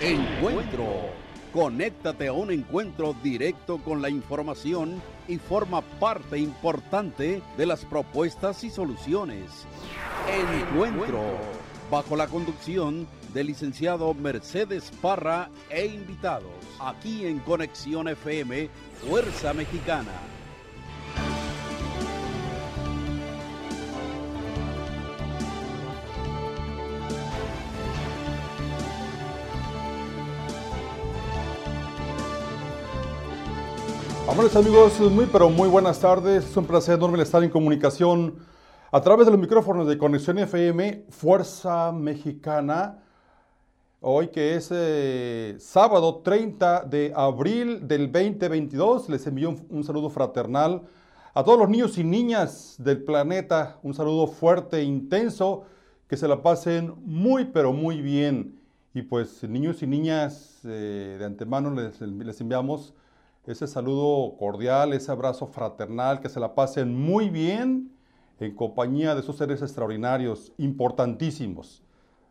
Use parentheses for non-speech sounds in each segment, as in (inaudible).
Encuentro. Conéctate a un encuentro directo con la información y forma parte importante de las propuestas y soluciones. Encuentro. Bajo la conducción del licenciado Mercedes Parra e invitados. Aquí en Conexión FM, Fuerza Mexicana. Amables amigos, muy pero muy buenas tardes. Es un placer enorme estar en comunicación a través de los micrófonos de Conexión FM Fuerza Mexicana. Hoy que es eh, sábado 30 de abril del 2022, les envío un, un saludo fraternal a todos los niños y niñas del planeta. Un saludo fuerte e intenso. Que se la pasen muy pero muy bien. Y pues niños y niñas eh, de antemano les, les enviamos ese saludo cordial, ese abrazo fraternal, que se la pasen muy bien en compañía de esos seres extraordinarios, importantísimos,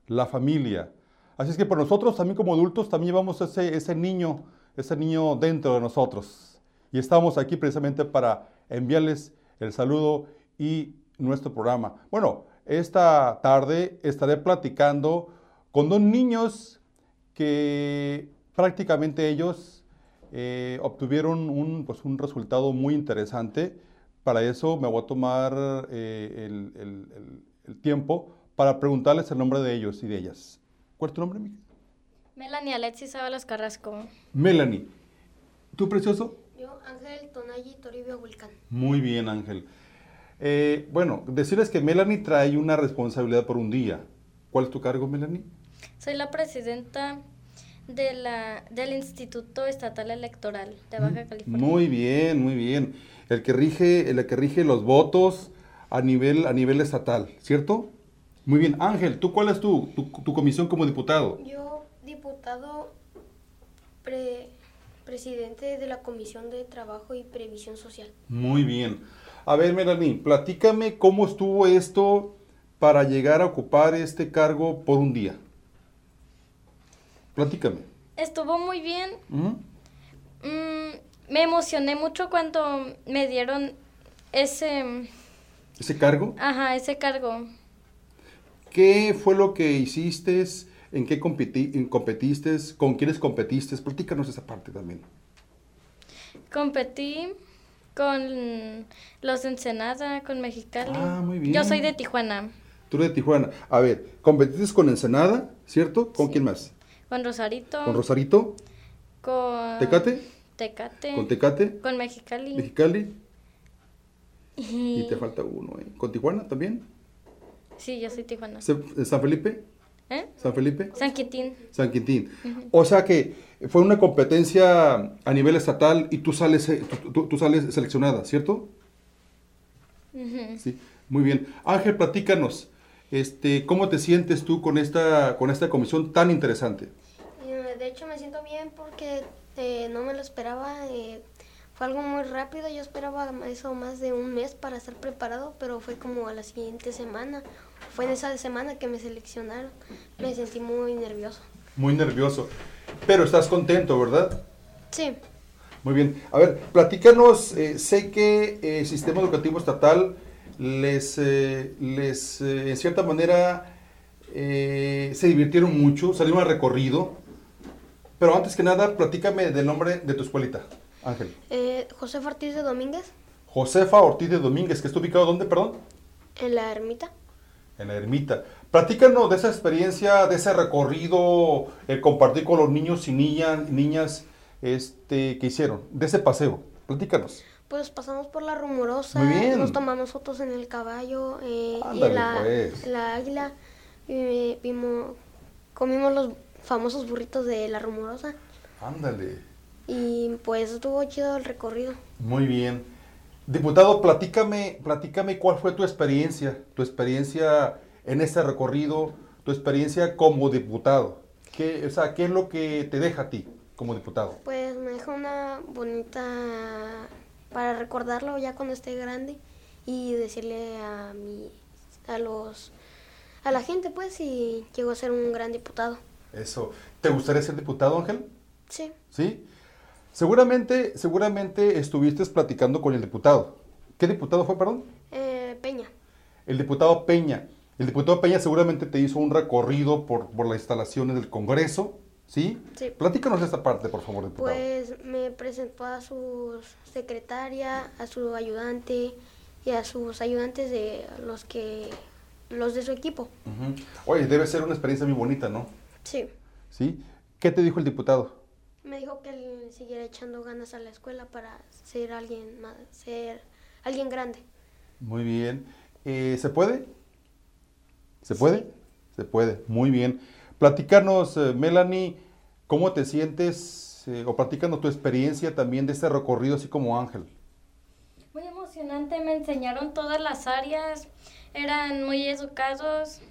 la familia. Así es que por nosotros también como adultos también llevamos ese, ese niño, ese niño dentro de nosotros. Y estamos aquí precisamente para enviarles el saludo y nuestro programa. Bueno, esta tarde estaré platicando con dos niños que prácticamente ellos eh, obtuvieron un, pues, un, resultado muy interesante. Para eso me voy a tomar eh, el, el, el, el, tiempo para preguntarles el nombre de ellos y de ellas. ¿Cuál es tu nombre, Miguel? Melanie Alexis Ábalos Carrasco. Melanie. ¿Tú, precioso? Yo, Ángel Tonayi Toribio Vulcán. Muy bien, Ángel. Eh, bueno, decirles que Melanie trae una responsabilidad por un día. ¿Cuál es tu cargo, Melanie? Soy la presidenta de la, del Instituto Estatal Electoral de Baja California. Muy bien, muy bien. El que rige, el que rige los votos a nivel, a nivel estatal, ¿cierto? Muy bien. Ángel, ¿tú cuál es tu, tu, tu comisión como diputado? Yo, diputado pre, presidente de la Comisión de Trabajo y Previsión Social. Muy bien. A ver, Melanie, platícame cómo estuvo esto para llegar a ocupar este cargo por un día. Platícame. Estuvo muy bien. Mm, me emocioné mucho cuando me dieron ese... ¿Ese cargo? Ajá, ese cargo. ¿Qué fue lo que hiciste? ¿En qué competi competiste? ¿Con quiénes competiste? Platícanos esa parte también. Competí con los de Ensenada, con Mexicali. Ah, muy bien. Yo soy de Tijuana. Tú eres de Tijuana. A ver, competiste con Ensenada, ¿cierto? ¿Con Sí. quién más? Con Rosarito. ¿Con Rosarito? Con... ¿Tecate? Tecate. ¿Con Tecate? Con Mexicali. ¿Mexicali? Y... Y te falta uno, ¿eh? ¿Con Tijuana también? Sí, yo soy Tijuana. ¿Se- ¿San Felipe? ¿Eh? ¿San Felipe? San Quintín. San Quintín. O sea que fue una competencia a nivel estatal y tú sales, eh, tú, tú- tú sales seleccionada, ¿cierto? Ujú. Sí, muy bien. Ángel, platícanos, este, ¿cómo te sientes tú con esta, con esta comisión tan interesante? De hecho, me siento bien porque eh, no me lo esperaba. eh, fue algo muy rápido. Yo esperaba eso más de un mes para estar preparado, pero fue como a la siguiente semana. Fue en esa semana que me seleccionaron. Me sentí muy nervioso. Muy nervioso, pero estás contento, ¿verdad? Sí. Muy bien. A ver, platícanos, eh, sé que eh, el sistema educativo estatal les, eh, les en cierta manera, se divirtieron mucho, salieron al recorrido, pero antes que nada, platícame del nombre de tu escuelita, Ángel. Eh, José Ortiz de Domínguez, Josefa Ortiz de Domínguez, que está ubicado ¿dónde, perdón? en la ermita. En la ermita. Platícanos de esa experiencia, de ese recorrido, el compartir con los niños y niñas, niñas este, que hicieron, de ese paseo. Platícanos. Pues pasamos por la rumorosa, Muy bien. nos tomamos fotos en el caballo eh, y Ándale, en la, pues. en la águila. y vimos, comimos los famosos burritos de la rumorosa. Ándale. Y pues estuvo chido el recorrido. Muy bien. Diputado, platícame, platícame cuál fue tu experiencia, tu experiencia en ese recorrido, tu experiencia como diputado. ¿Qué, o sea, ¿qué es lo que te deja a ti como diputado? Pues me dejó una bonita para recordarlo ya cuando esté grande y decirle a mi a los a la gente pues si llego a ser un gran diputado. Eso. ¿Te gustaría ser diputado, Ángel? Sí. ¿Sí? Seguramente, seguramente estuviste platicando con el diputado. ¿Qué diputado fue, perdón? Eh, Peña. El diputado Peña. El diputado Peña seguramente te hizo un recorrido por, por las instalaciones del Congreso, ¿sí? Sí. Platícanos esta parte, por favor, diputado. Pues me presentó a su secretaria, a su ayudante y a sus ayudantes de los que los de su equipo. Ujú. Oye, debe ser una experiencia muy bonita, ¿no? Sí. ¿Sí? ¿Qué te dijo el diputado? Me dijo que él siguiera echando ganas a la escuela para ser alguien más, ser alguien grande. Muy bien. Eh, ¿Se puede? ¿Se puede? Sí. Se puede. Muy bien. Platícanos, eh, Melanie, ¿cómo te sientes? eh, o platícanos tu experiencia también de este recorrido, así como Ángel. Muy emocionante, me enseñaron todas las áreas, eran muy educados,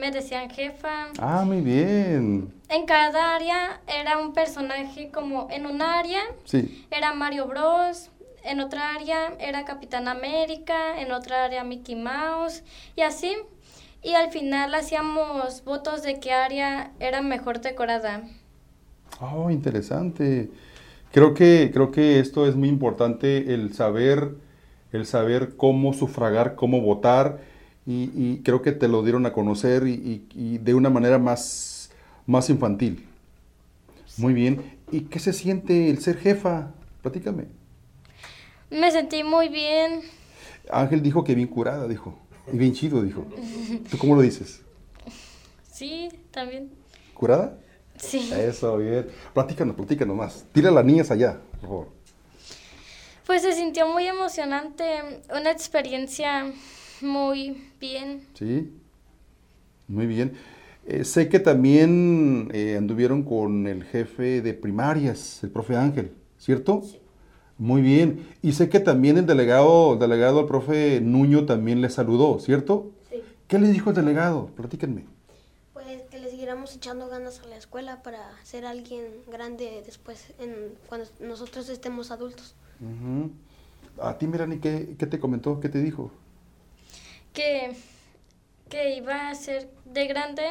me decían jefa. Ah, muy bien. En cada área era un personaje como en un área Sí. era Mario Bros, en otra área era Capitán América, en otra área Mickey Mouse y así. Y al final hacíamos votos de qué área era mejor decorada. Oh, interesante. Creo que, creo que esto es muy importante, el saber, el saber cómo sufragar, cómo votar, y, y creo que te lo dieron a conocer y, y- y de una manera más, más infantil. Muy bien. ¿Y qué se siente el ser jefa? Platícame. Me sentí muy bien. Ángel dijo que bien curada, dijo. Y bien chido, dijo. ¿Tú cómo lo dices? Sí, también. ¿Curada? Sí. Eso, bien. Platícanos, platícanos más. Tira a las niñas allá, por favor. Pues se sintió muy emocionante, una experiencia muy bien. Sí, muy bien. Eh, sé que también eh, anduvieron con el jefe de primarias, el profe Ángel, ¿cierto? Muy bien. Y sé que también el delegado, el delegado, el profe Nuño también le saludó, ¿cierto? Sí. ¿Qué le dijo el delegado? Platíquenme. Pues que le siguiéramos echando ganas a la escuela para ser alguien grande después en, cuando nosotros estemos adultos. A ti, Mirani, ¿qué, qué te comentó? ¿Qué te dijo? Que, que iba a ser de grande,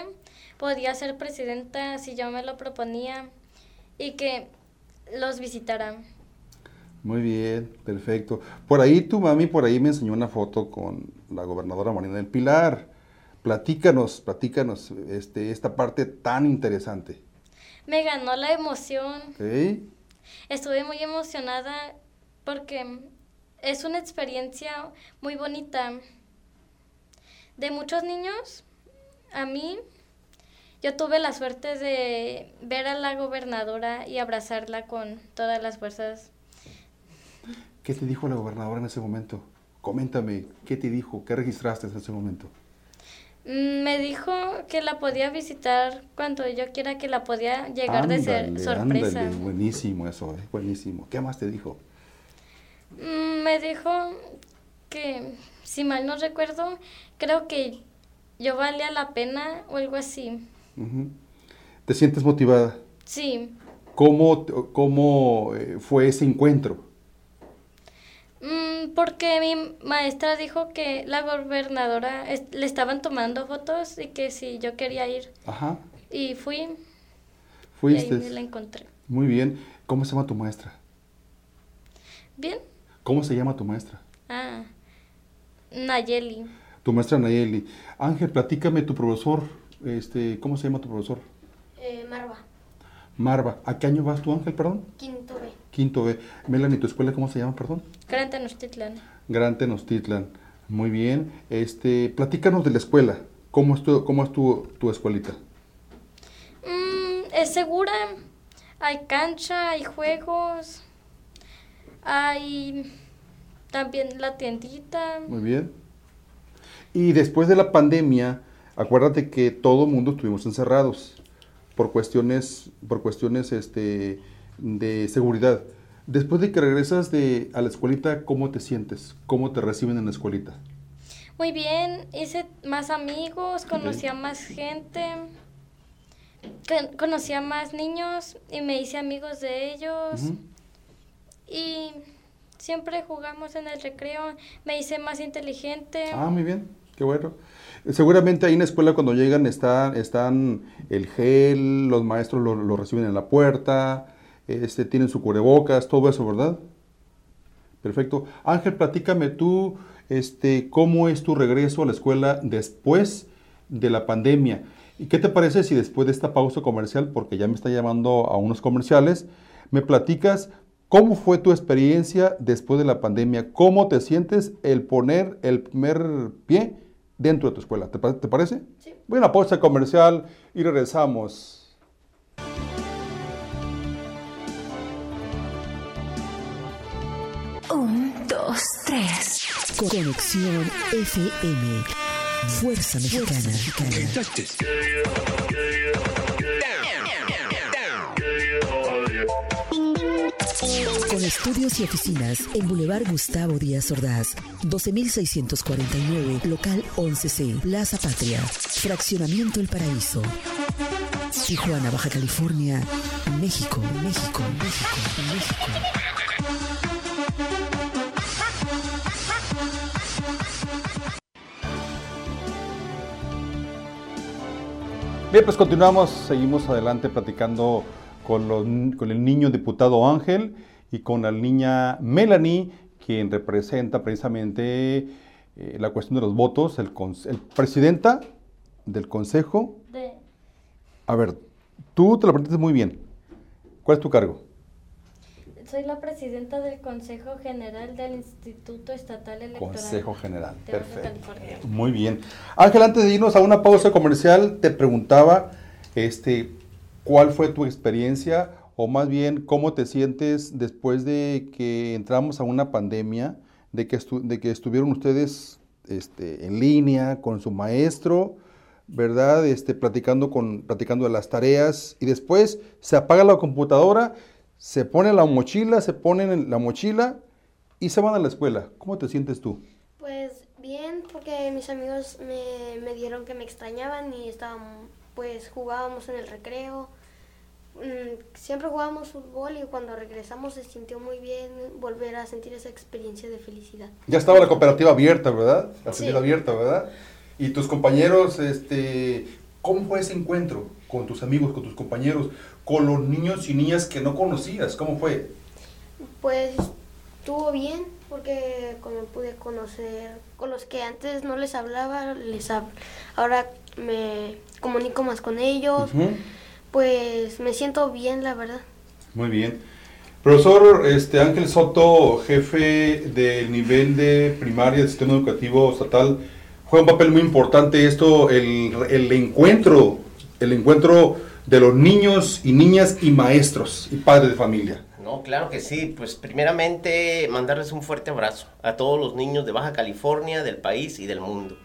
podía ser presidenta si yo me lo proponía y que los visitara. Muy bien, perfecto. Por ahí tu mami, por ahí me enseñó una foto con la gobernadora Marina del Pilar. Platícanos, platícanos este, esta parte tan interesante. Me ganó la emoción. Estuve muy emocionada porque es una experiencia muy bonita. De muchos niños, a mí, yo tuve la suerte de ver a la gobernadora y abrazarla con todas las fuerzas. ¿Qué te dijo la gobernadora en ese momento? Coméntame, ¿qué te dijo? ¿Qué registraste en ese momento? Mm, Me dijo que la podía visitar cuando yo quiera, que la podía llegar de ser sorpresa. ándale, buenísimo eso, eh, buenísimo. ¿Qué más te dijo? Mm, Me dijo que, si mal no recuerdo, creo que yo valía la pena o algo así. ¿Te sientes motivada? Sí, ¿Cómo, cómo eh, fue ese encuentro? Mm, porque mi maestra dijo que la gobernadora es- le estaban tomando fotos y que si yo quería ir. Ajá, Y fui y ahí fuiste. me la encontré. Muy bien. ¿Cómo se llama tu maestra? ¿Bien? ¿Cómo se llama tu maestra? Ah, Nayeli. Tu maestra Nayeli. Ángel, platícame tu profesor. Este, ¿Cómo se llama tu profesor? Eh, Marva, Marva. ¿A qué año vas tú, Ángel, perdón? quinto B. Quinto B. Melanie, ¿tu escuela cómo se llama, perdón? Gran Tenochtitlan. Gran Tenochtitlan. Muy bien. Este, platícanos de la escuela. ¿Cómo es tu, cómo es tu, tu escuelita? Mm, es segura. Hay cancha, hay juegos. Hay también la tiendita. Muy bien. Y después de la pandemia, acuérdate que todo el mundo estuvimos encerrados por cuestiones, por cuestiones este, de seguridad. Después de que regresas de, a la escuelita, ¿cómo te sientes? ¿Cómo te reciben en la escuelita? Muy bien, hice más amigos, conocí a más gente, con- conocí a más niños y me hice amigos de ellos. Y siempre jugamos en el recreo, me hice más inteligente. Ah, muy bien. Qué bueno. Seguramente ahí en la escuela cuando llegan están, están el gel, los maestros lo, lo reciben en la puerta, este, tienen su cubrebocas, todo eso, ¿verdad? Perfecto. Ángel, platícame tú, este, cómo es tu regreso a la escuela después de la pandemia. ¿Y qué te parece si después de esta pausa comercial, porque ya me está llamando a unos comerciales, me platicas cómo fue tu experiencia después de la pandemia? ¿Cómo te sientes el poner el primer pie dentro de tu escuela? ¿Te, te parece? Sí. Voy a una pausa comercial y regresamos. Un, dos, tres. Conexión FM. Fuerza Mexicana. Con estudios y oficinas en Boulevard Gustavo Díaz Ordaz, 12649, local 11C, Plaza Patria, Fraccionamiento El Paraíso. Tijuana, Baja California, México, México, México, México. Bien, pues continuamos, seguimos adelante platicando con, con el niño diputado Ángel y con la niña Melanie, quien representa precisamente eh, la cuestión de los votos, el, el presidenta del consejo. De, A ver, tú te lo presentas muy bien. ¿Cuál es tu cargo? soy la presidenta del Consejo General del Instituto Estatal Electoral. Consejo General. de Perfecto. Muy bien. Ángel, antes de irnos a una pausa comercial, te preguntaba, este, ¿cuál fue tu experiencia o más bien cómo te sientes después de que entramos a una pandemia, de que, de que estuvieron ustedes este, en línea con su maestro, ¿verdad? Este, platicando, con, platicando de las tareas y después se apaga la computadora, se pone la mochila, se ponen en la mochila y se van a la escuela. ¿Cómo te sientes tú? Pues bien, porque mis amigos me, me dieron que me extrañaban y estábamos, pues jugábamos en el recreo. Mm, Siempre jugábamos fútbol y cuando regresamos se sintió muy bien volver a sentir esa experiencia de felicidad. Ya estaba la cooperativa abierta, ¿verdad? La Sí. abierta, ¿verdad? Y tus compañeros, este, ¿cómo fue ese encuentro con tus amigos, con tus compañeros, con los niños y niñas que no conocías? ¿Cómo fue? Pues estuvo bien porque como pude conocer con los que antes no les hablaba, les hab- ahora me comunico más con ellos. Pues me siento bien la verdad. Muy bien. Profesor este, Ángel Soto, jefe del nivel de primaria del sistema educativo estatal, juega un papel muy importante esto, el, el encuentro, el encuentro de los niños y niñas y maestros y padres de familia. No, claro que sí. Pues primeramente mandarles un fuerte abrazo a todos los niños de Baja California, del país y del mundo.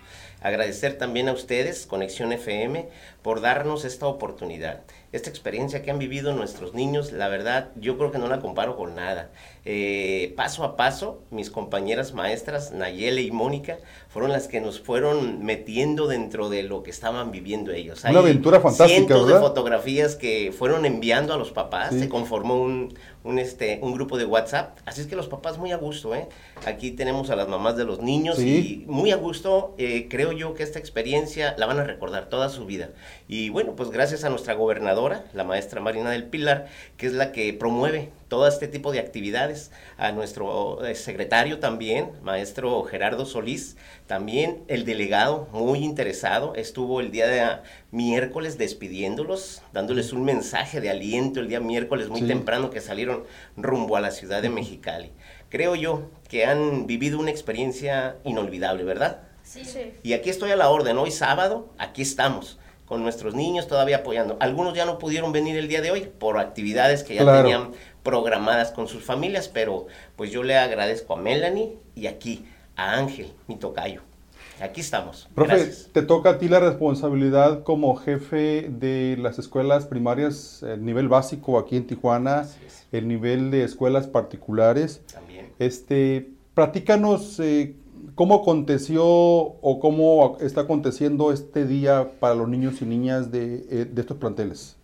Agradecer también a ustedes, Conexión FM, por darnos esta oportunidad. Esta experiencia que han vivido nuestros niños, la verdad, yo creo que no la comparo con nada. Eh, paso a paso, mis compañeras maestras, Nayele y Mónica, fueron las que nos fueron metiendo dentro de lo que estaban viviendo ellos. Una aventura fantástica, Cientos de ¿verdad? fotografías que fueron enviando a los papás, Sí. se conformó un, un, este, un grupo de WhatsApp, así es que los papás muy a gusto, ¿eh? Aquí tenemos a las mamás de los niños Sí. y muy a gusto, eh, creo yo que esta experiencia la van a recordar toda su vida. Y bueno, pues gracias a nuestra gobernadora, la maestra Marina del Pilar, que es la que promueve todo este tipo de actividades, a nuestro eh, secretario también, maestro Gerardo Solís, también el delegado muy interesado, estuvo el día de miércoles despidiéndolos, dándoles un mensaje de aliento el día miércoles muy Sí. temprano que salieron rumbo a la ciudad de Mexicali. Creo yo que han vivido una experiencia inolvidable, ¿verdad? Sí. Y aquí estoy a la orden, hoy sábado, aquí estamos, con nuestros niños todavía apoyando. Algunos ya no pudieron venir el día de hoy por actividades que ya Claro. tenían programadas con sus familias, pero pues yo le agradezco a Melanie y aquí a Ángel, mi tocayo. Aquí estamos. Profe, Gracias. te toca a ti la responsabilidad como jefe de las escuelas primarias, el nivel básico aquí en Tijuana, el nivel de escuelas particulares. También. Este, platícanos eh, cómo aconteció o cómo está aconteciendo este día para los niños y niñas de, eh, de estos planteles.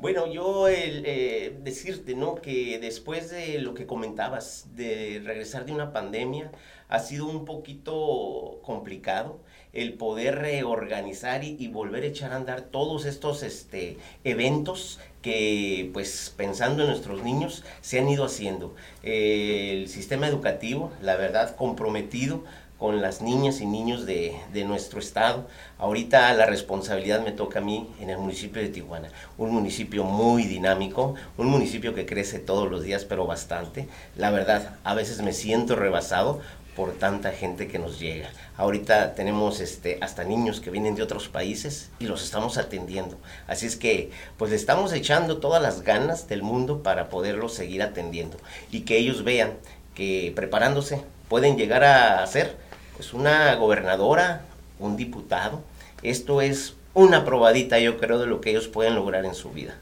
Bueno, yo el, eh, decirte, ¿no? Que después de lo que comentabas, de regresar de una pandemia, ha sido un poquito complicado el poder reorganizar y, volver a echar a andar todos estos este, eventos que, pues, pensando en nuestros niños, se han ido haciendo. el sistema educativo, la verdad, comprometido con las niñas y niños de, de, nuestro estado. Ahorita la responsabilidad me toca a mí en el municipio de Tijuana, un municipio muy dinámico, un municipio que crece todos los días, pero bastante. La verdad, a veces me siento rebasado por tanta gente que nos llega. Ahorita tenemos este, hasta niños que vienen de otros países y los estamos atendiendo. Así es que pues le estamos echando todas las ganas del mundo para poderlos seguir atendiendo y que ellos vean que preparándose pueden llegar a ser pues una gobernadora, un diputado. Esto es una probadita yo creo de lo que ellos pueden lograr en su vida.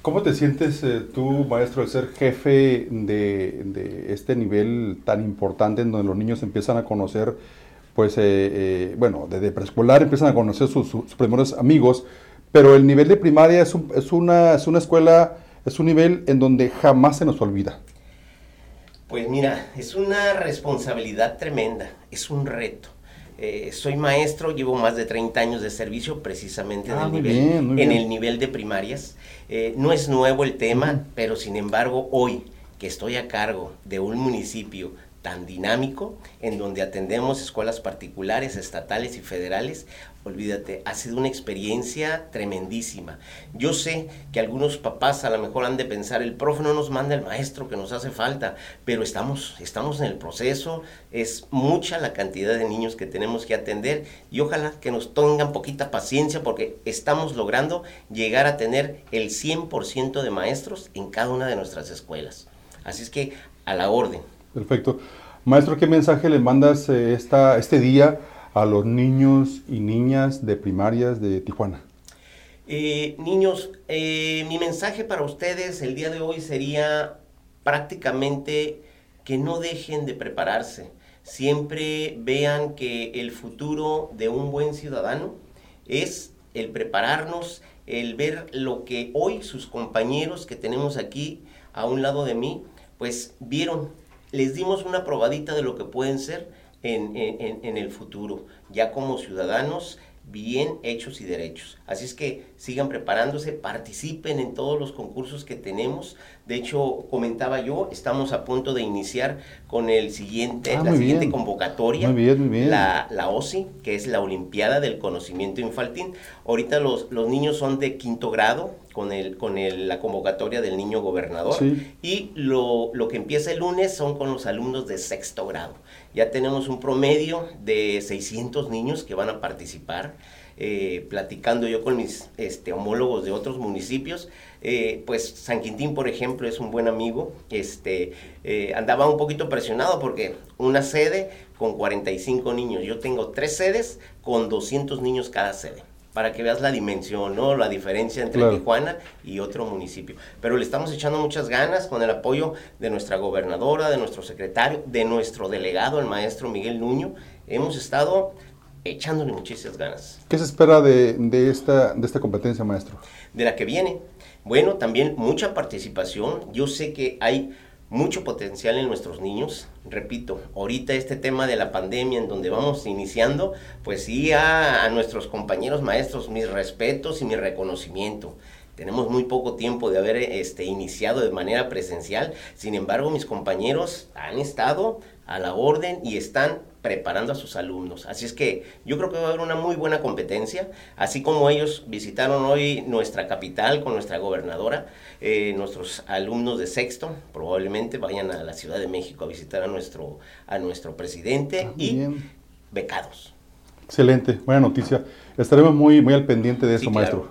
¿Cómo te sientes eh, tú, maestro, de ser jefe de, este nivel tan importante en donde los niños empiezan a conocer, pues, eh, eh, bueno, desde preescolar empiezan a conocer sus, primeros amigos, pero el nivel de primaria es, es, una, es una escuela, es un nivel en donde jamás se nos olvida. Pues mira, es una responsabilidad tremenda, es un reto. Eh, soy maestro, llevo más de 30 años de servicio precisamente en, ah, el, nivel, en el nivel de primarias. Eh, no es nuevo el tema, pero sin embargo hoy que estoy a cargo de un municipio tan dinámico, en donde atendemos escuelas particulares, estatales y federales, olvídate, ha sido una experiencia tremendísima. Yo sé que algunos papás a lo mejor han de pensar, el profe no nos manda el maestro que nos hace falta, pero estamos, estamos en el proceso, es mucha la cantidad de niños que tenemos que atender y ojalá que nos tengan poquita paciencia porque estamos logrando llegar a tener el 100% de maestros en cada una de nuestras escuelas. Así es que a la orden. Perfecto. Maestro, ¿qué mensaje le mandas eh, esta, este día a los niños y niñas de primarias de Tijuana? Eh, niños, eh, mi mensaje para ustedes el día de hoy sería prácticamente que no dejen de prepararse. Siempre vean que el futuro de un buen ciudadano es el prepararnos, el ver lo que hoy sus compañeros que tenemos aquí a un lado de mí, pues vieron, les dimos una probadita de lo que pueden ser en, en, el futuro, ya como ciudadanos bien hechos y derechos. Así es que sigan preparándose, participen en todos los concursos que tenemos. De hecho, comentaba yo, estamos a punto de iniciar con el siguiente, ah, la siguiente convocatoria, La, la OSI, que es la Olimpiada del Conocimiento Infantil. Ahorita los, los niños son de quinto grado, con, el, con el, la convocatoria del niño gobernador. Y lo, lo, que empieza el lunes son con los alumnos de sexto grado. Ya tenemos un promedio de 600 niños que van a participar. Eh, platicando yo con mis este, homólogos de otros municipios, eh, pues San Quintín, por ejemplo, es un buen amigo, este, eh, andaba un poquito presionado porque una sede con 45 niños, yo tengo tres sedes con 200 niños cada sede para que veas la dimensión, ¿no? La diferencia entre Tijuana y otro municipio. Pero le estamos echando muchas ganas con el apoyo de nuestra gobernadora, de nuestro secretario, de nuestro delegado, el maestro Miguel Nuño. Hemos estado echándole muchísimas ganas. ¿Qué se espera de, de, esta, de esta competencia, maestro? De la que viene. Bueno, también mucha participación. Yo sé que hay mucho potencial en nuestros niños. Repito, ahorita este tema de la pandemia en donde vamos iniciando, pues sí a, nuestros compañeros maestros mis respetos y mi reconocimiento. Tenemos muy poco tiempo de haber este, iniciado de manera presencial, sin embargo mis compañeros han estado a la orden y están preparando a sus alumnos. Así es que yo creo que va a haber una muy buena competencia, así como ellos visitaron hoy nuestra capital con nuestra gobernadora, eh, nuestros alumnos de sexto probablemente vayan a la Ciudad de México a visitar a nuestro, a nuestro presidente ah, y becados. Excelente, buena noticia. Estaremos muy, muy al pendiente de eso, maestro.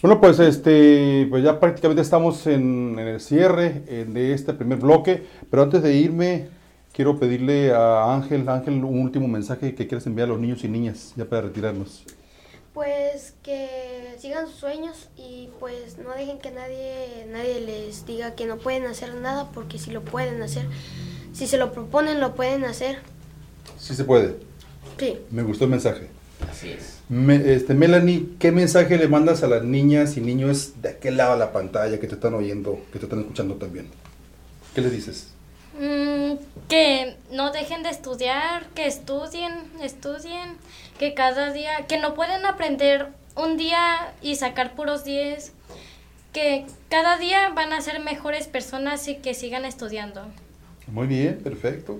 Bueno, pues este, pues ya prácticamente estamos en, en el cierre de este primer bloque, pero antes de irme, quiero pedirle a Ángel, Ángel, un último mensaje que quieras enviar a los niños y niñas, ya para retirarnos. Pues que sigan sus sueños y pues no dejen que nadie, nadie les diga que no pueden hacer nada, porque si lo pueden hacer, si se lo proponen, lo pueden hacer. Sí se puede. Sí. Me gustó el mensaje. Así es. este, Melanie, ¿qué mensaje le mandas a las niñas y niños de aquel lado de la pantalla que te están oyendo, que te están escuchando también? ¿Qué les dices? Mm, que no dejen de estudiar, que estudien, estudien, que cada día, que no pueden aprender un día y sacar puros 10, que cada día van a ser mejores personas y que sigan estudiando. Muy bien, perfecto.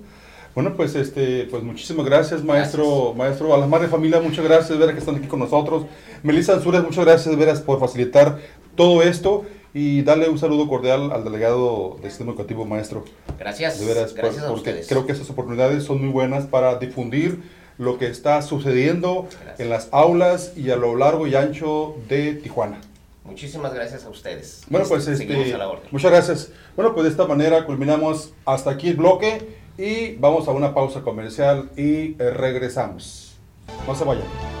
Bueno, pues este, pues muchísimas gracias, maestro, maestro. A las madres de familia, muchas gracias, de veras que están aquí con nosotros. Melissa Ansures, muchas gracias, de veras, por facilitar todo esto y darle un saludo cordial al delegado del sistema educativo, maestro. Gracias. De veras, gracias por- a porque ustedes. creo que esas oportunidades son muy buenas para difundir lo que está sucediendo Gracias. en las aulas y a lo largo y ancho de Tijuana. Muchísimas gracias a ustedes. Bueno, pues Seguimos este, a la orden. muchas gracias. Bueno, pues de esta manera culminamos hasta aquí el bloque y vamos a una pausa comercial y eh, regresamos. No se vayan.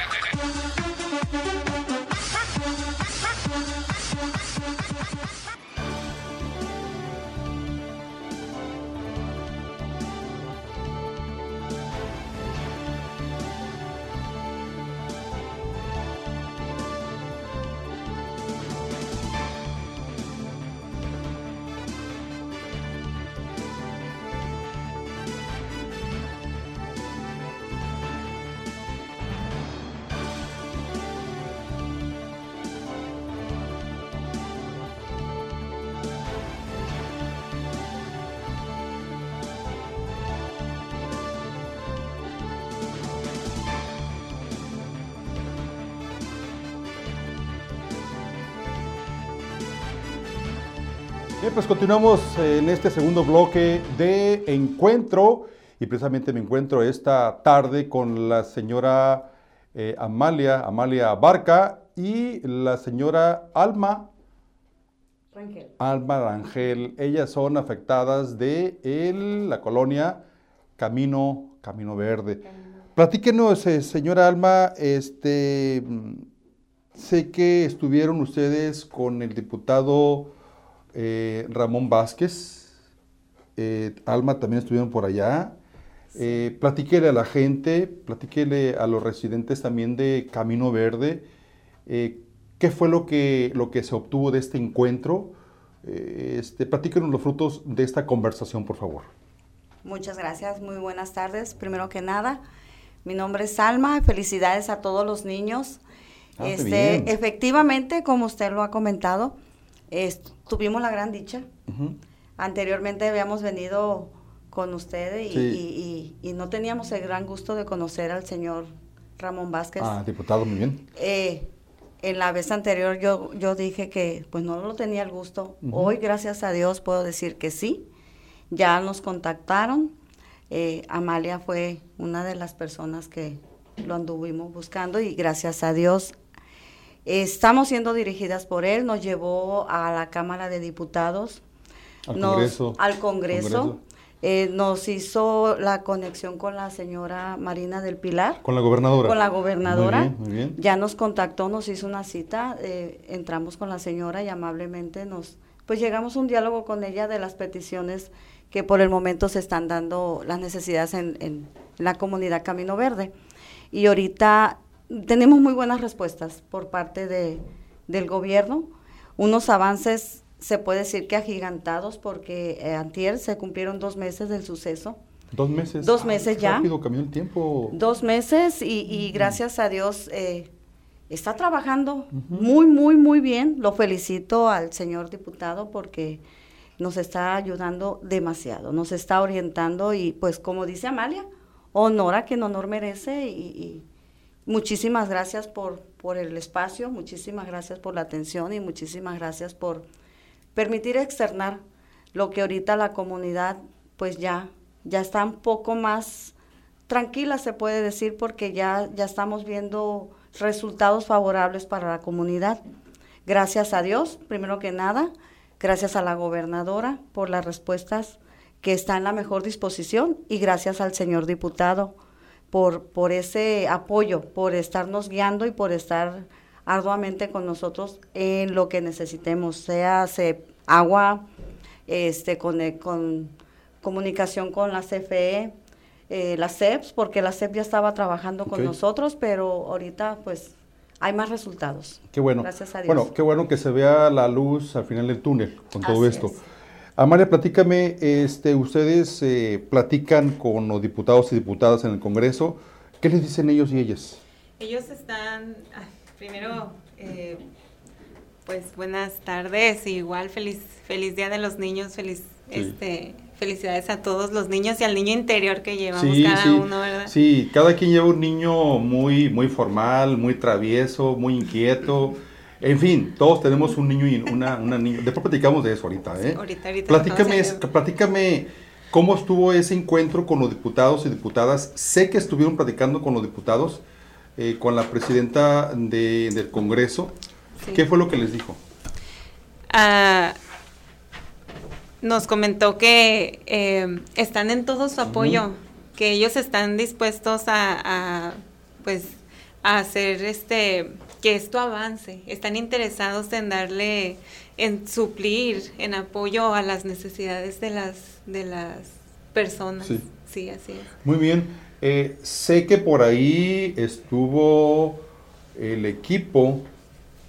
Pues continuamos en este segundo bloque de encuentro y precisamente me encuentro esta tarde con la señora eh, Amalia, Amalia Barca y la señora Alma. Alma Rangel. Ellas son afectadas de el- la colonia Camino, Camino Verde. Platíquenos, eh, señora Alma, este, mm, sé que estuvieron ustedes con el diputado eh, Ramón Vázquez, eh, Alma también estuvieron por allá. Eh, platíquele a la gente, platíquele a los residentes también de Camino Verde, eh, qué fue lo que, lo que se obtuvo de este encuentro. Este, platíquenos los frutos de esta conversación, por favor. Muchas gracias, muy buenas tardes. Primero que nada, mi nombre es Salma, felicidades a todos los niños. Ah, este, efectivamente, como usted lo ha comentado, es- tuvimos la gran dicha. Anteriormente habíamos venido con usted y, Sí. y- y- y no teníamos el gran gusto de conocer al señor Ramón Vázquez. Ah, diputado, muy bien. Eh, en la vez anterior yo, yo dije que pues no lo tenía el gusto. Hoy, gracias a Dios, puedo decir que sí. Ya nos contactaron. Eh, Amalia fue una de las personas que lo anduvimos buscando y gracias a Dios estamos siendo dirigidas por él. Nos llevó a la Cámara de Diputados, Al nos- Congreso. al Congreso. Congreso. Eh, nos hizo la conexión con la señora Marina del Pilar. Con la gobernadora. Con la gobernadora. Muy bien, muy bien. Ya nos contactó, nos hizo una cita, eh, entramos con la señora y amablemente nos, pues llegamos a un diálogo con ella de las peticiones que por el momento se están dando las necesidades en, en la comunidad Camino Verde. Y ahorita tenemos muy buenas respuestas por parte de, del gobierno, unos avances se puede decir que agigantados porque eh, antier se cumplieron dos meses del suceso. Dos meses. Dos Ay, meses qué ya. Rápido cambió el tiempo. Dos meses y, y gracias a Dios eh, está trabajando muy, muy, muy bien. Lo felicito al señor diputado porque nos está ayudando demasiado, nos está orientando y pues como dice Amalia, honor a quien honor merece y, y muchísimas gracias por, por el espacio, muchísimas gracias por la atención y muchísimas gracias por permitir externar lo que ahorita la comunidad pues ya, ya está un poco más tranquila se puede decir porque ya, ya estamos viendo resultados favorables para la comunidad. Gracias a Dios, primero que nada, gracias a la gobernadora por las respuestas que está en la mejor disposición y gracias al señor diputado por, por ese apoyo, por estarnos guiando y por estar arduamente con nosotros en lo que necesitemos, sea se, agua, este, con, eh, con comunicación con la CFE, eh, la CEPS, porque la CEP ya estaba trabajando con nosotros, pero ahorita pues hay más resultados. Qué bueno. Gracias a Dios. Bueno, qué bueno que se vea la luz al final del túnel con todo esto. es. Amalia, platícame, este, ustedes eh, platican con los diputados y diputadas en el Congreso. ¿Qué les dicen ellos y ellas? Ellos están, ay, primero, eh, pues buenas tardes, igual feliz, feliz Día de los Niños, feliz, Sí. este, felicidades a todos los niños y al niño interior que llevamos cada sí, uno, ¿verdad? sí, cada quien lleva un niño muy, muy formal, muy travieso, muy inquieto. En fin, todos tenemos un niño y una, una niña. Después platicamos de eso ahorita, ¿eh? ahorita, ahorita Platícame, platícame cómo estuvo ese encuentro con los diputados y diputadas. Sé que estuvieron platicando con los diputados, eh, con la presidenta de- del Congreso. Sí. ¿Qué fue lo que les dijo? Ah, nos comentó que eh, están en todo su apoyo, que ellos están dispuestos a, a, pues a hacer este que esto avance, están interesados en darle, en suplir, en apoyo a las necesidades de las de las personas. Sí. Sí, así es. Muy bien. Eh, sé que por ahí estuvo el equipo,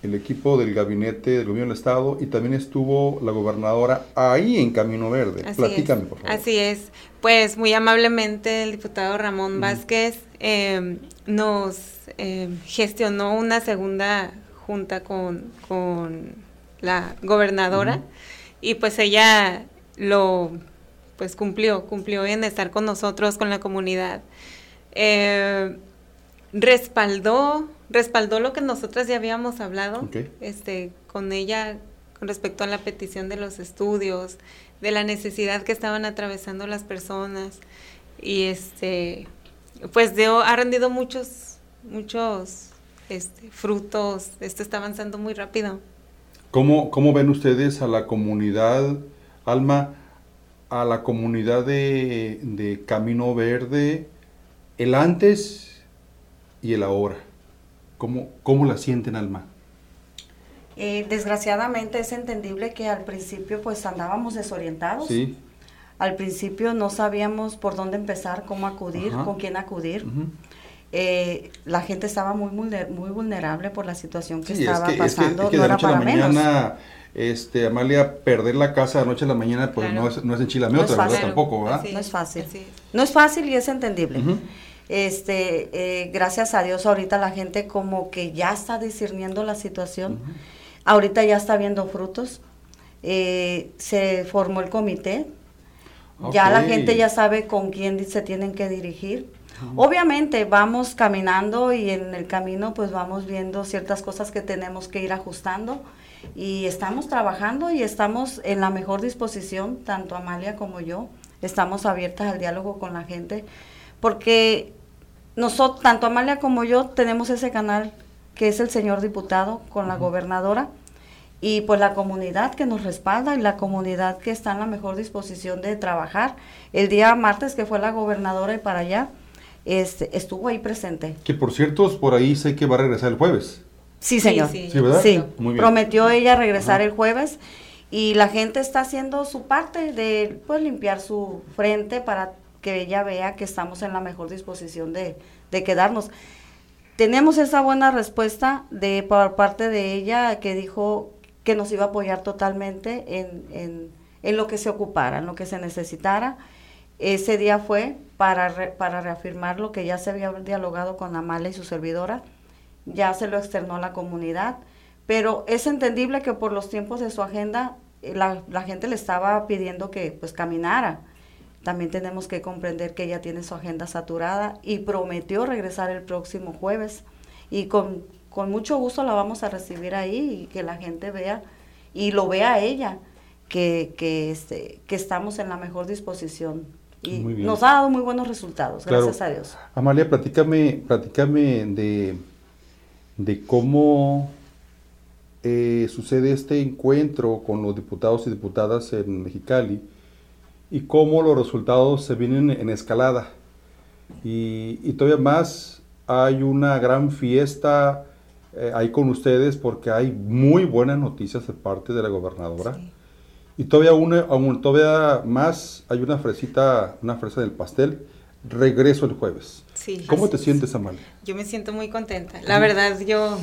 el equipo del gabinete del gobierno del estado y también estuvo la gobernadora ahí en Camino Verde. Así Platícame, es, por favor. Así es. Pues muy amablemente el diputado Ramón. Vázquez eh, nos eh, gestionó una segunda junta con, con la gobernadora y pues ella lo pues cumplió, cumplió en estar con nosotros, con la comunidad. Eh, respaldó, respaldó lo que nosotras ya habíamos hablado, este, con ella con respecto a la petición de los estudios, de la necesidad que estaban atravesando las personas y este, pues dio, ha rendido muchos, muchos este, frutos. Esto está avanzando muy rápido. ¿Cómo, ¿Cómo ven ustedes a la comunidad, Alma, a la comunidad de, de Camino Verde, el antes y el ahora? ¿Cómo, cómo la sienten, Alma? Eh, desgraciadamente es entendible que al principio pues andábamos desorientados. Sí. Al principio no sabíamos por dónde empezar, cómo acudir, Ajá. con quién acudir. Eh, la gente estaba muy, muy vulnerable por la situación que Sí, estaba es que, es que- pasando, es que no de era noche a la para menos. mañana, este, Amalia, perder la casa de noche a la mañana, pues Claro. no es, no es en No ¿verdad? Tampoco, ¿verdad? No es fácil. No es fácil y es entendible. Este, eh, gracias a Dios ahorita la gente como que ya está discerniendo la situación. Ahorita ya está viendo frutos. Eh, se formó el comité. Ya la gente ya sabe con quién se tienen que dirigir. Obviamente vamos caminando y en el camino pues vamos viendo ciertas cosas que tenemos que ir ajustando. Y estamos trabajando y estamos en la mejor disposición, tanto Amalia como yo, estamos abiertas al diálogo con la gente porque nosotros, tanto Amalia como yo, tenemos ese canal que es el señor diputado con la gobernadora y pues la comunidad que nos respalda y la comunidad que está en la mejor disposición de trabajar. El día martes que fue la gobernadora y para allá, este, estuvo ahí presente. Que por cierto, por ahí sé que va a regresar el jueves. Sí, señor. sí. Sí, ¿verdad? Sí, Muy bien. prometió ella regresar Ajá. el jueves y la gente está haciendo su parte de pues limpiar su frente para que ella vea que estamos en la mejor disposición de, de quedarnos. Tenemos esa buena respuesta de por parte de ella que dijo que nos iba a apoyar totalmente en, en, en lo que se ocupara, en lo que se necesitara. Ese día fue para, para reafirmar lo que ya se había dialogado con Amalia y su servidora, ya se lo externó a la comunidad, pero es entendible que por los tiempos de su agenda eh, la, la gente le estaba pidiendo que pues caminara. También tenemos que comprender que ella tiene su agenda saturada y prometió regresar el próximo jueves. Y con, con mucho gusto la vamos a recibir ahí y que la gente vea y lo vea a ella, que, que, este, que estamos en la mejor disposición. Y nos ha dado muy buenos resultados, Claro. gracias a Dios. Amalia, platícame, platícame de, de cómo, eh, sucede este encuentro con los diputados y diputadas en Mexicali y cómo los resultados se vienen en escalada. Y, y todavía más, hay una gran fiesta eh, ahí con ustedes porque hay muy buenas noticias de parte de la gobernadora. Y todavía, una, aún, todavía más, hay una fresita, una fresa del pastel. Regreso el jueves. Sí. ¿Cómo te es. sientes, Amalia? Yo me siento muy contenta. La verdad, yo,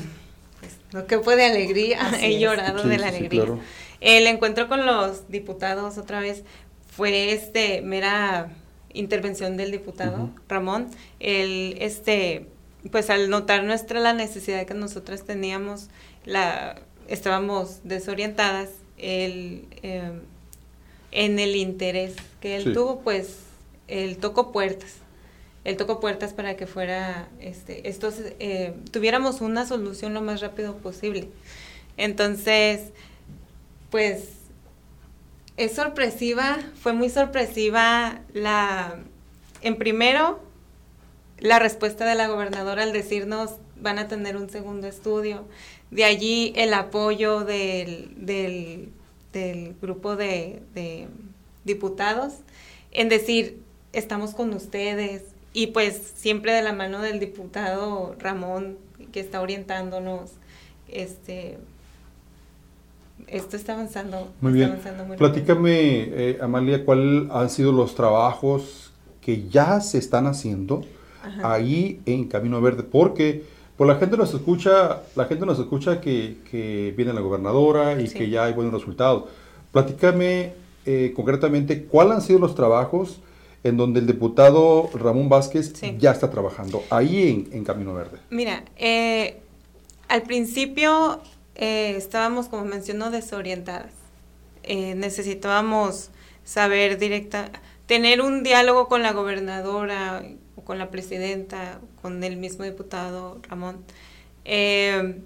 pues, lo que fue de alegría, (laughs) Así he es. llorado Sí, de la sí, sí, alegría. claro. El encuentro con los diputados otra vez fue este mera intervención del diputado Ujú. Ramón. El este pues al notar nuestra la necesidad que nosotras teníamos, la estábamos desorientadas, él eh, en el interés que él Sí. tuvo, pues él tocó puertas. Él tocó puertas para que fuera, este, estos, eh, tuviéramos una solución lo más rápido posible. Entonces, pues, es sorpresiva, fue muy sorpresiva la, en primero, la respuesta de la gobernadora al decirnos van a tener un segundo estudio. De allí el apoyo del, del, del grupo de, de diputados en decir, estamos con ustedes. Y pues siempre de la mano del diputado Ramón, que está orientándonos, este, esto está avanzando. Muy está bien. avanzando muy. Platícame, eh, Amalia, cuáles han sido los trabajos que ya se están haciendo Ajá. ahí en Camino Verde, porque pues, la gente nos escucha, la gente nos escucha que, que viene la gobernadora y Sí. que ya hay buenos resultados. Platícame eh, concretamente cuáles han sido los trabajos en donde el diputado Ramón Vázquez Sí. ya está trabajando, ahí en, en Camino Verde. Mira, eh, al principio eh, estábamos, como mencionó, desorientadas. Eh, necesitábamos saber directa, tener un diálogo con la gobernadora, con la presidenta, con el mismo diputado Ramón. Eh,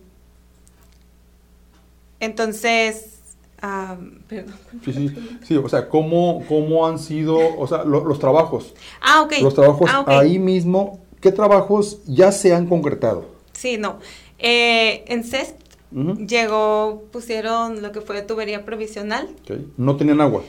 entonces, ah, perdón. Sí, sí, sí, o sea, ¿cómo, cómo han sido, o sea, lo- los trabajos? Ah, ok. Los trabajos Ah, ahí mismo, ¿qué trabajos ya se han concretado? Sí, no. Eh, en CEST Ujú. llegó, pusieron lo que fue tubería provisional. Ok. No tenían agua.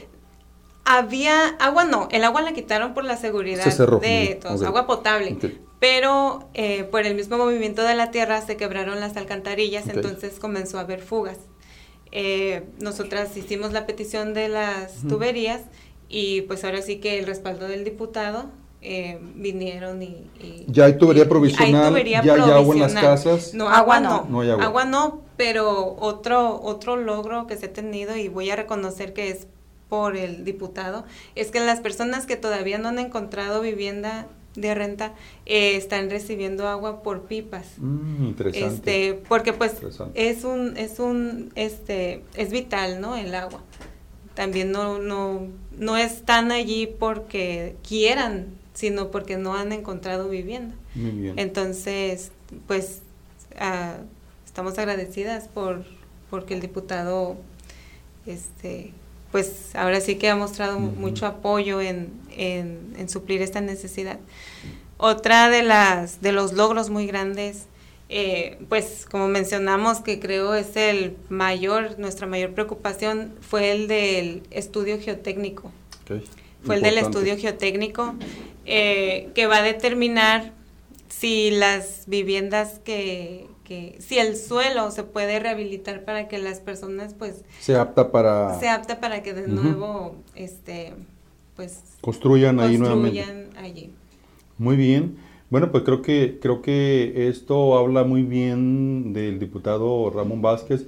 Había agua, no, el agua la quitaron por la seguridad Se cerró, de bien, todos, agua potable. Pero eh, por el mismo movimiento de la tierra se quebraron las alcantarillas, entonces comenzó a haber fugas. Eh, nosotras hicimos la petición de las tuberías y pues ahora sí que el respaldo del diputado eh, vinieron y, y- Ya hay tubería provisional, hay tubería ya hay agua en las casas. No, Agua no. no. No hay agua. no, pero otro, otro logro que se ha tenido y voy a reconocer que es por el diputado, es que las personas que todavía no han encontrado vivienda de renta eh, están recibiendo agua por pipas. Mm, interesante. Este, porque pues es un, es un, este, es vital, ¿no? El agua. También no, no, no están allí porque quieran, sino porque no han encontrado vivienda. Muy bien. Entonces, pues ah, estamos agradecidas por porque el diputado, este, pues ahora sí que ha mostrado mucho apoyo en, en, en suplir esta necesidad. Otra de las de los logros muy grandes, eh, pues como mencionamos que creo es el mayor, nuestra mayor preocupación fue el del estudio geotécnico. Fue el del estudio geotécnico, eh, que va a determinar si las viviendas que, que, si el suelo se puede rehabilitar para que las personas pues Se apta para se apta para que de nuevo este pues construyan ahí nuevamente. construyan allí. Muy bien. Bueno, pues creo que creo que esto habla muy bien del diputado Ramón Vázquez.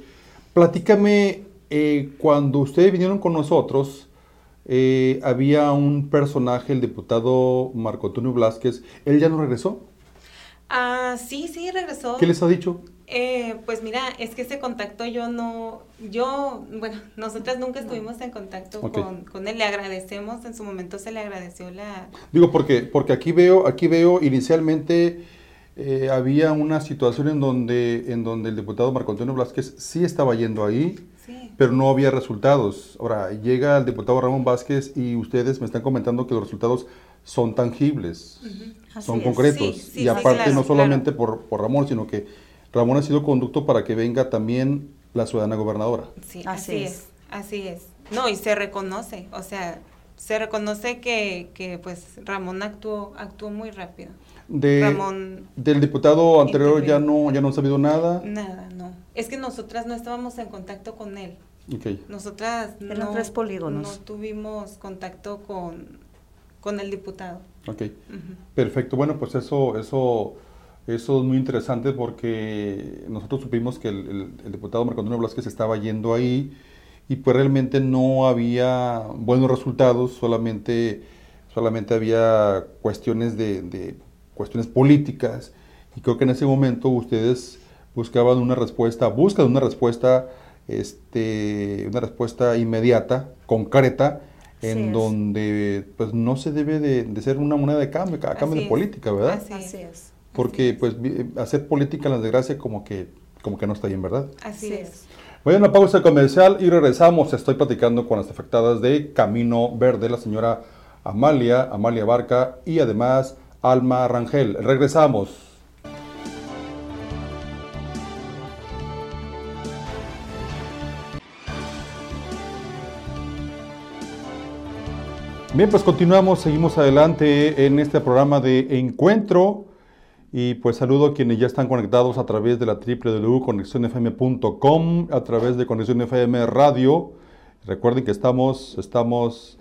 Platícame, eh, cuando ustedes vinieron con nosotros, eh, había un personaje, el diputado Marco Antonio Blázquez. ¿Él ya no regresó? Ah, sí, sí, regresó. ¿Qué les ha dicho? Eh, pues mira, es que ese contacto yo no, yo, bueno, nosotras nunca estuvimos en contacto con, con él, le agradecemos, en su momento se le agradeció la, Digo, porque, porque aquí veo, aquí veo inicialmente eh, había una situación en donde, en donde el diputado Marco Antonio Blázquez sí estaba yendo ahí, sí, pero no había resultados. Ahora, llega el diputado Ramón Vázquez y ustedes me están comentando que los resultados son tangibles, Así son es. concretos. Sí, sí, y sí, aparte claro, no claro. solamente por, por Ramón, sino que Ramón ha sido conducto para que venga también la ciudadana gobernadora. Sí, así, es. así es. No, y se reconoce, o sea, se reconoce que, que pues Ramón actuó, actuó muy rápido. De, Ramón del diputado anterior ya no, ya no ha sabido nada. Nada, no. Es que nosotras no estábamos en contacto con él. Ok. Nosotras no, tres polígonos. no tuvimos contacto con, con el diputado. Ok, perfecto. Bueno, pues eso, eso, eso es muy interesante porque nosotros supimos que el, el- el diputado Marco Antonio Blasquez estaba yendo ahí y pues realmente no había buenos resultados, solamente, solamente había cuestiones de, de cuestiones políticas. Y creo que en ese momento ustedes buscaban una respuesta, buscan una respuesta, este, una respuesta inmediata, concreta, en donde pues no se debe de, de ser una moneda de cambio, a cambio Así de es. política, ¿verdad? Así Así es. Porque es. pues hacer política en la desgracia como que, como que no está bien, ¿verdad? Así Así es. es. Voy a una pausa comercial y regresamos. Estoy platicando con las afectadas de Camino Verde, la señora Amalia, Amalia Barca y además Alma Rangel. Regresamos. Bien, pues continuamos, seguimos adelante en este programa de encuentro y pues saludo a quienes ya están conectados a través de la www.conexionfm.com, a través de Conexión FM Radio. Recuerden que estamos, estamos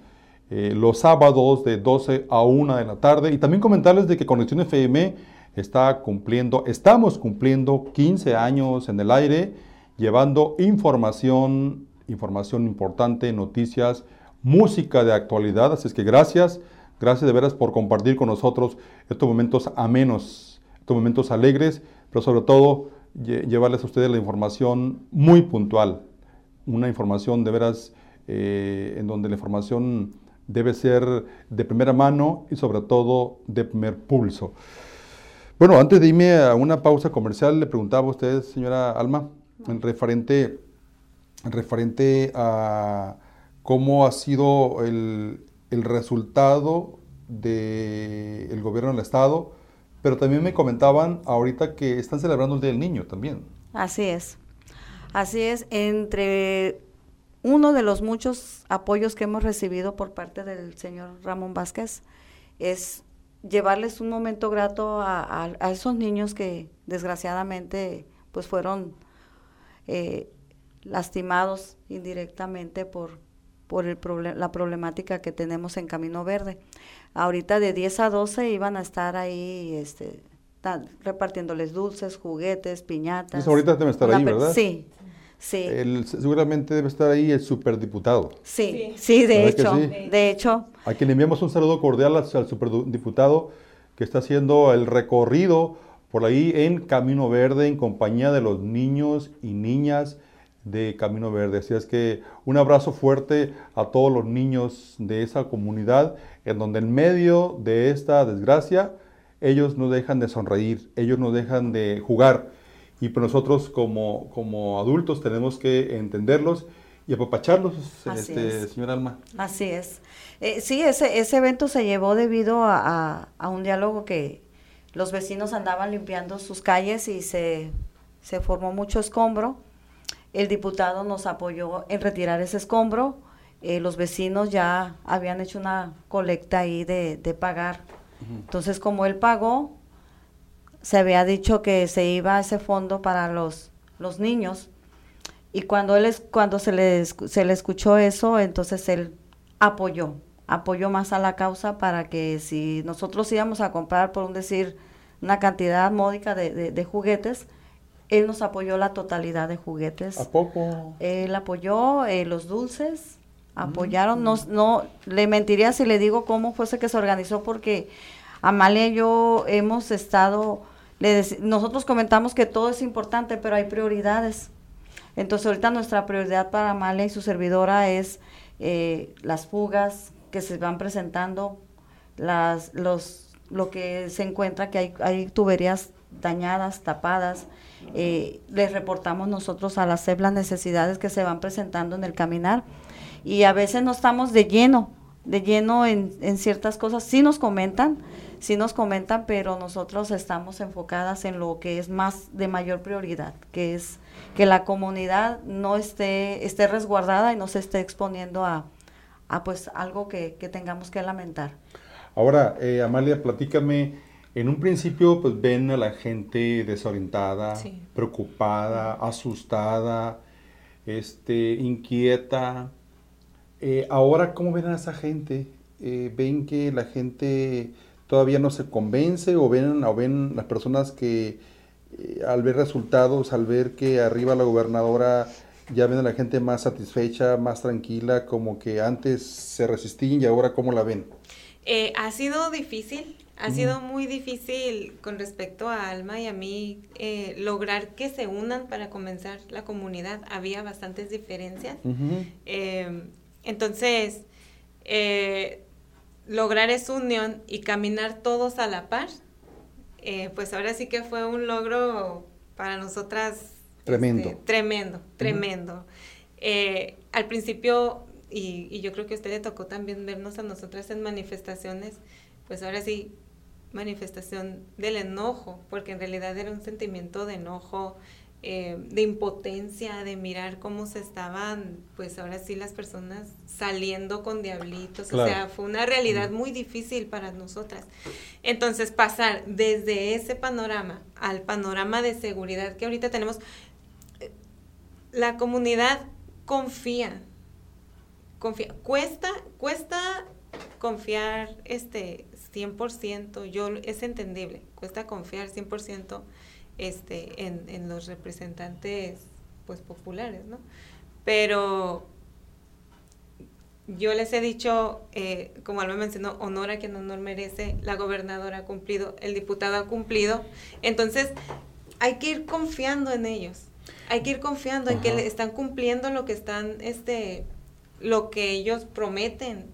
eh, los sábados de 12 a 1 de la tarde y también comentarles de que Conexión FM está cumpliendo, estamos cumpliendo 15 años en el aire, llevando información, información importante, noticias, música de actualidad. Así es que gracias, gracias de veras por compartir con nosotros estos momentos amenos, estos momentos alegres, pero sobre todo lle- llevarles a ustedes la información muy puntual, una información de veras eh, en donde la información debe ser de primera mano y sobre todo de primer pulso. Bueno, antes de irme a una pausa comercial, le preguntaba a usted, señora Alma, en referente, en referente a cómo ha sido el, el resultado del gobierno del Estado, pero también me comentaban ahorita que están celebrando el Día del Niño también. Así es. Así es. Entre uno de los muchos apoyos que hemos recibido por parte del señor Ramón Vázquez es llevarles un momento grato a, esos niños que desgraciadamente pues fueron eh, lastimados indirectamente por, por el proble- la problemática que tenemos en Camino Verde. Ahorita de 10 a 12 iban a estar ahí este, repartiéndoles dulces, juguetes, piñatas. Ahorita deben estar ahí, ¿verdad? Sí, sí. El- seguramente debe estar ahí el superdiputado. Sí, sí, de ¿Verdad que hecho, sí? de hecho, A quien le enviamos un saludo cordial al, al superdiputado que está haciendo el recorrido por ahí en Camino Verde en compañía de los niños y niñas de Camino Verde. Así es que un abrazo fuerte a todos los niños de esa comunidad en donde en medio de esta desgracia ellos no dejan de sonreír, ellos no dejan de jugar. Y pues nosotros como, como adultos tenemos que entenderlos y apapacharlos, este, es. señor Alma. así es. Eh, sí, ese, ese evento se llevó debido a, a- a un diálogo que los vecinos andaban limpiando sus calles y se, se formó mucho escombro. El diputado nos apoyó en retirar ese escombro. Eh, los vecinos ya habían hecho una colecta ahí de, de pagar. Entonces, como él pagó, se había dicho que se iba a ese fondo para los, los niños. Y cuando él es, cuando se le, se le escuchó eso, entonces él apoyó, apoyó más a la causa para que si nosotros íbamos a comprar, por un decir, una cantidad módica de, de- de juguetes, él nos apoyó la totalidad de juguetes. ¿A poco? Él apoyó eh, los dulces, apoyaron, no, no, le mentiría si le digo cómo fuese que se organizó porque Amalia y yo hemos estado, le nosotros comentamos que todo es importante, pero hay prioridades. Entonces ahorita nuestra prioridad para Amalia y su servidora es eh, las fugas que se van presentando, las, los, lo que se encuentra que hay, hay tuberías dañadas, tapadas. eh, les reportamos nosotros a la SEP las necesidades que se van presentando en el caminar y a veces no estamos de lleno de lleno en, en ciertas cosas. Sí nos comentan, sí nos comentan, pero nosotros estamos enfocadas en lo que es más de mayor prioridad, que es que la comunidad no esté, esté resguardada y no se esté exponiendo a, a pues algo que, que tengamos que lamentar. Ahora, eh, Amalia, platícame, en un principio pues ven a la gente desorientada, Sí. preocupada, asustada, este, inquieta. Eh, ahora, ¿cómo ven a esa gente? Eh, ¿Ven que la gente todavía no se convence o ven, o ven las personas que eh, al ver resultados, al ver que arriba la gobernadora ya ven a la gente más satisfecha, más tranquila, como que antes se resistían y ahora cómo la ven? Ha sido difícil, ha sido muy difícil con respecto a Alma y a mí eh, lograr que se unan para comenzar la comunidad. Había bastantes diferencias. Eh, entonces, eh, lograr esa unión y caminar todos a la par, eh, pues ahora sí que fue un logro para nosotras. Tremendo. este, tremendo, tremendo. Eh, al principio, y, y yo creo que a usted le tocó también vernos a nosotras en manifestaciones, pues ahora sí, manifestación del enojo, porque en realidad era un sentimiento de enojo, eh, de impotencia, de mirar cómo se estaban, pues ahora sí las personas saliendo con diablitos, Claro. o sea, fue una realidad muy difícil para nosotras. Entonces, pasar desde ese panorama al panorama de seguridad que ahorita tenemos, eh, la comunidad confía, confía, cuesta, cuesta confiar este 100%, yo es entendible, cuesta confiar 100% este en, en los representantes pues populares, ¿no? Pero yo les he dicho, eh, como Alma mencionó, honor a quien honor merece, la gobernadora ha cumplido, el diputado ha cumplido, entonces hay que ir confiando en ellos, hay que ir confiando en que le están cumpliendo lo que están, este, lo que ellos prometen.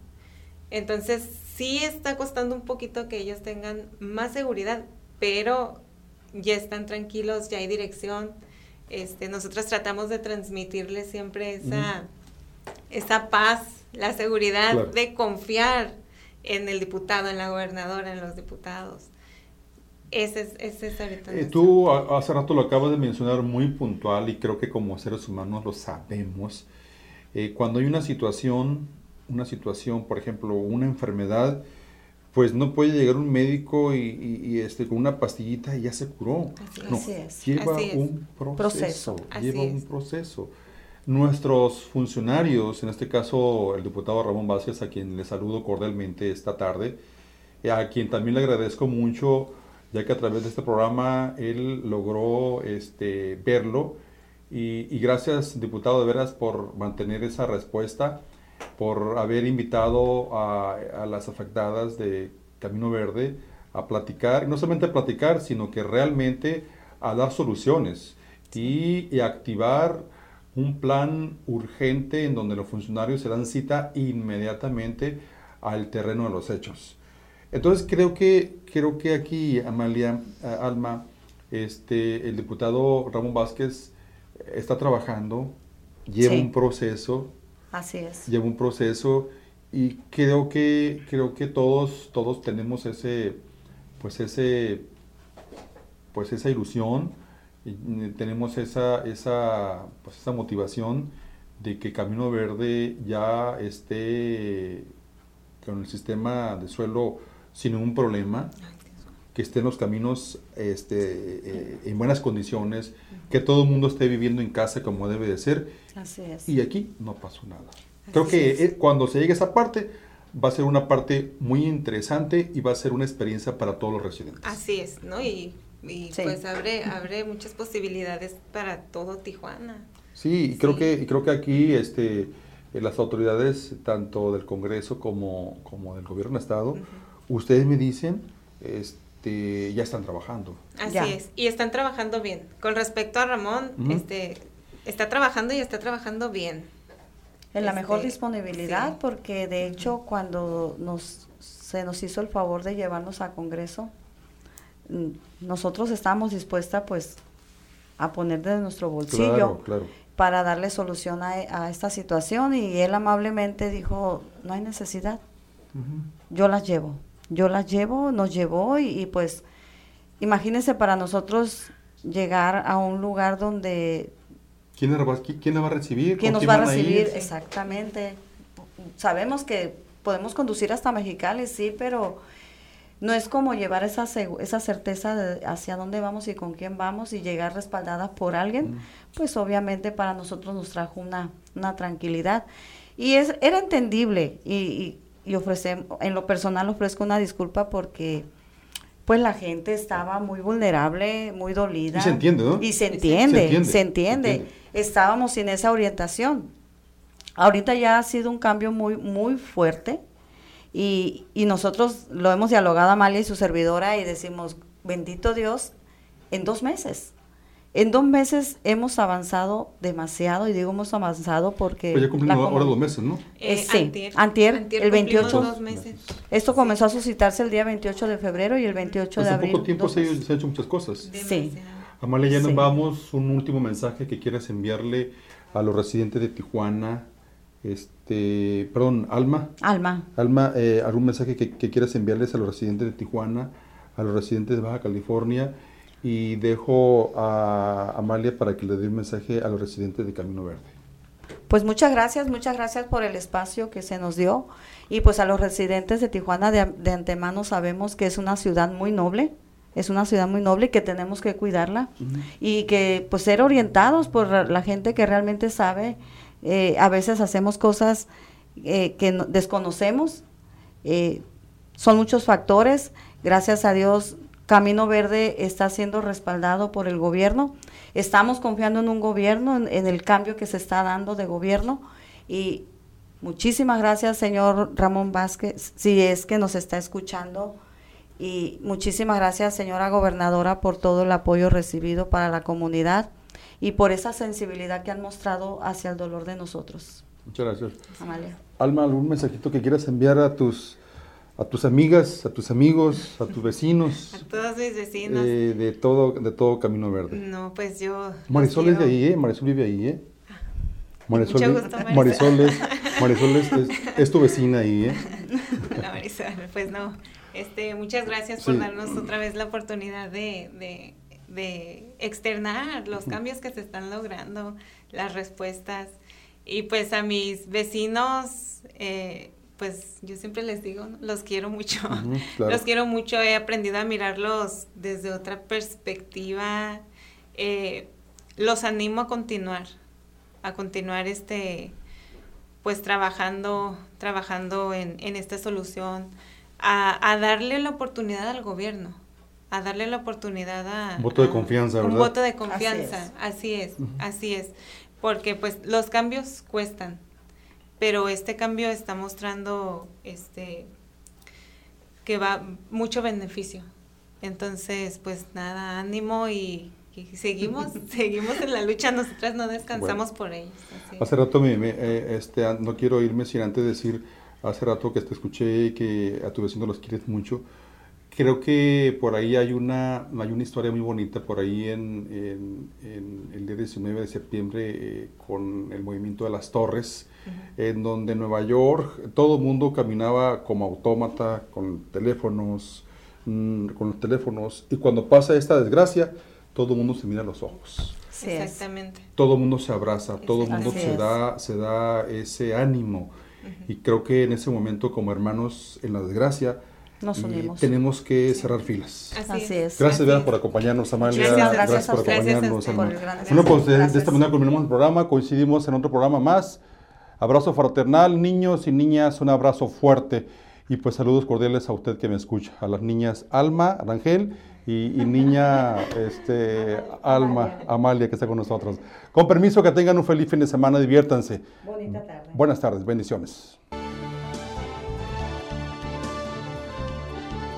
Entonces sí está costando un poquito que ellos tengan más seguridad, pero ya están tranquilos, ya hay dirección. Este, nosotros tratamos de transmitirles siempre esa, esa paz, la seguridad Claro. de confiar en el diputado, en la gobernadora, en los diputados. Ese es, ese es ahorita. Eh, tú a- hace rato lo acabas de mencionar muy puntual y creo que como seres humanos lo sabemos. Eh, cuando hay una situación, una situación, por ejemplo, una enfermedad, pues no puede llegar un médico y, y- y, este, con una pastillita y ya se curó. Así No, es. Así es. lleva Así un proceso, lleva un es. proceso. Nuestros funcionarios, en este caso el diputado Ramón Vázquez, a quien le saludo cordialmente esta tarde, a quien también le agradezco mucho, ya que a través de este programa él logró este, verlo. Y, y gracias, diputado, de veras, por mantener esa respuesta, por haber invitado a, a las afectadas de Camino Verde a platicar, no solamente a platicar, sino que realmente a dar soluciones y, y activar un plan urgente en donde los funcionarios se dan cita inmediatamente al terreno de los hechos. Entonces creo que, creo que aquí, Amalia, eh, Alma, este, el diputado Ramón Vázquez está trabajando, lleva Sí. un proceso, Así es. lleva un proceso y creo que creo que todos todos tenemos ese pues ese pues esa ilusión y tenemos esa esa pues esa motivación de que Camino Verde ya esté con el sistema de suelo sin ningún problema que estén los caminos este, eh, en buenas condiciones, que todo el mundo esté viviendo en casa como debe de ser, Así es. y aquí no pasó nada. Creo Así que es. eh, cuando se llegue a esa parte, va a ser una parte muy interesante y va a ser una experiencia para todos los residentes. Así es, ¿no? Y, y Sí. pues abre, abre muchas posibilidades para todo Tijuana. Sí, y creo Sí. que y creo que aquí este eh, las autoridades tanto del Congreso como, como del Gobierno de Estado, ustedes me dicen, este, ya están trabajando. Así Ya. es, y están trabajando bien. Con respecto a Ramón, este, está trabajando y está trabajando bien. En la Este, mejor disponibilidad, sí. porque de hecho cuando nos se nos hizo el favor de llevarnos a Congreso, mm, nosotros estábamos dispuestas pues a poner de nuestro bolsillo Claro, claro. para darle solución a, a esta situación y él amablemente dijo, no hay necesidad, yo las llevo. Yo las llevo, nos llevó y, y pues imagínense para nosotros llegar a un lugar donde ¿Quién la va, qui- quién la va a recibir? ¿Quién ¿Con nos va a recibir? Exactamente. Sabemos que podemos conducir hasta Mexicali, sí, pero no es como llevar esa, esa certeza de hacia dónde vamos y con quién vamos y llegar respaldadas por alguien, pues obviamente para nosotros nos trajo una, una tranquilidad. Y es, era entendible y, y, y ofrecem- en lo personal ofrezco una disculpa porque pues la gente estaba muy vulnerable, muy dolida. Y se entiende, ¿no? Y se entiende, Se entiende, se entiende. se entiende. Estábamos sin esa orientación. Ahorita ya ha sido un cambio muy, muy fuerte y, y nosotros lo hemos dialogado Amalia y su servidora y decimos, bendito Dios, en dos meses. En dos meses hemos avanzado demasiado y digo hemos avanzado porque... Pues ya cumplimos ahora dos meses, ¿no? Eh, Eh, sí, antier. antier, Antier el cumplimos 28. dos meses. Esto comenzó a suscitarse el día 28 de febrero y el 28 Pues de en abril. poco tiempo se, han hecho muchas cosas. Sí. Amalia, ya nos Sí. vamos. Un último mensaje que quieras enviarle a los residentes de Tijuana. Este, perdón, Alma. Alma. Alma, eh, algún mensaje que, que quieras enviarles a los residentes de Tijuana, a los residentes de Baja California. Y dejo a Amalia para que le dé un mensaje a los residentes de Camino Verde. Pues muchas gracias, muchas gracias por el espacio que se nos dio. Y pues a los residentes de Tijuana de, de antemano sabemos que es una ciudad muy noble, es una ciudad muy noble y que tenemos que cuidarla y que pues ser orientados por la la gente que realmente sabe. Eh, a veces hacemos cosas eh, que no- desconocemos. Eh, son muchos factores. Gracias a Dios, Camino Verde está siendo respaldado por el gobierno. Estamos confiando en un gobierno, en, en el cambio que se está dando de gobierno. Y muchísimas gracias, señor Ramón Vázquez, si es que nos está escuchando. Y muchísimas gracias, señora gobernadora, por todo el apoyo recibido para la comunidad y por esa sensibilidad que han mostrado hacia el dolor de nosotros. Muchas gracias. Amalia. Alma, algún mensajito que quieras enviar a tus, a tus amigas, a tus amigos, a tus vecinos (laughs) A todos mis vecinos. eh, de todo, de todo Camino Verde. No, pues yo. Marisol es de ahí, ¿eh? Marisol vive ahí, ¿eh? Marisol, Mucho gusto, Marisol. Marisol es, (laughs) Marisol es, es- es tu vecina ahí, ¿eh? (laughs) La Marisol, pues no. Este, muchas gracias por Sí. darnos otra vez la oportunidad de, de, de externar los cambios que se están logrando, las respuestas. Y pues a mis vecinos, eh, pues yo siempre les digo, ¿no? los quiero mucho. (laughs) Claro. Los quiero mucho, he aprendido a mirarlos desde otra perspectiva. Eh, los animo a continuar, a continuar este, pues trabajando, trabajando en, en esta solución, a, a darle la oportunidad al gobierno, a darle la oportunidad a... Un voto de a- confianza, Un voto de Así confianza, es. así es, así es, porque pues los cambios cuestan, pero este cambio está mostrando este que va mucho beneficio. Entonces, pues nada, ánimo y, y seguimos, (laughs) seguimos en la lucha, nosotras no descansamos por ellos. así. Hace rato me, me, eh, este, an- no quiero irme sin antes decir, hace rato que te escuché que a tu vecino los quieres mucho. Creo que por ahí hay una, hay una historia muy bonita por ahí en, en- en el día 19 de septiembre eh, con el movimiento de las torres, en donde en Nueva York todo el mundo caminaba como autómata, con teléfonos, mm, con los teléfonos, y cuando pasa esta desgracia, todo el mundo se mira a los ojos Así es. Exactamente. todo el mundo se abraza, todo el mundo Así se da, se da ese ánimo. Y creo que en ese momento, como hermanos en la desgracia, Nos eh, unimos. tenemos que cerrar filas. Así es. Gracias, así Vera, por acompañarnos, Amalia. Gracias, gracias a por acompañarnos, Gracias a Alma. ustedes. Por el gran Bueno, pues de, de Gracias. esta manera culminamos el programa, coincidimos en otro programa más. Abrazo fraternal, niños y niñas, un abrazo fuerte. Y pues saludos cordiales a usted que me escucha, a las niñas Alma, Rangel y, y niña (laughs) este, Alma, Amalia, que está con nosotros. Con permiso, que tengan un feliz fin de semana, diviértanse. Bonita tarde. Buenas tardes, bendiciones.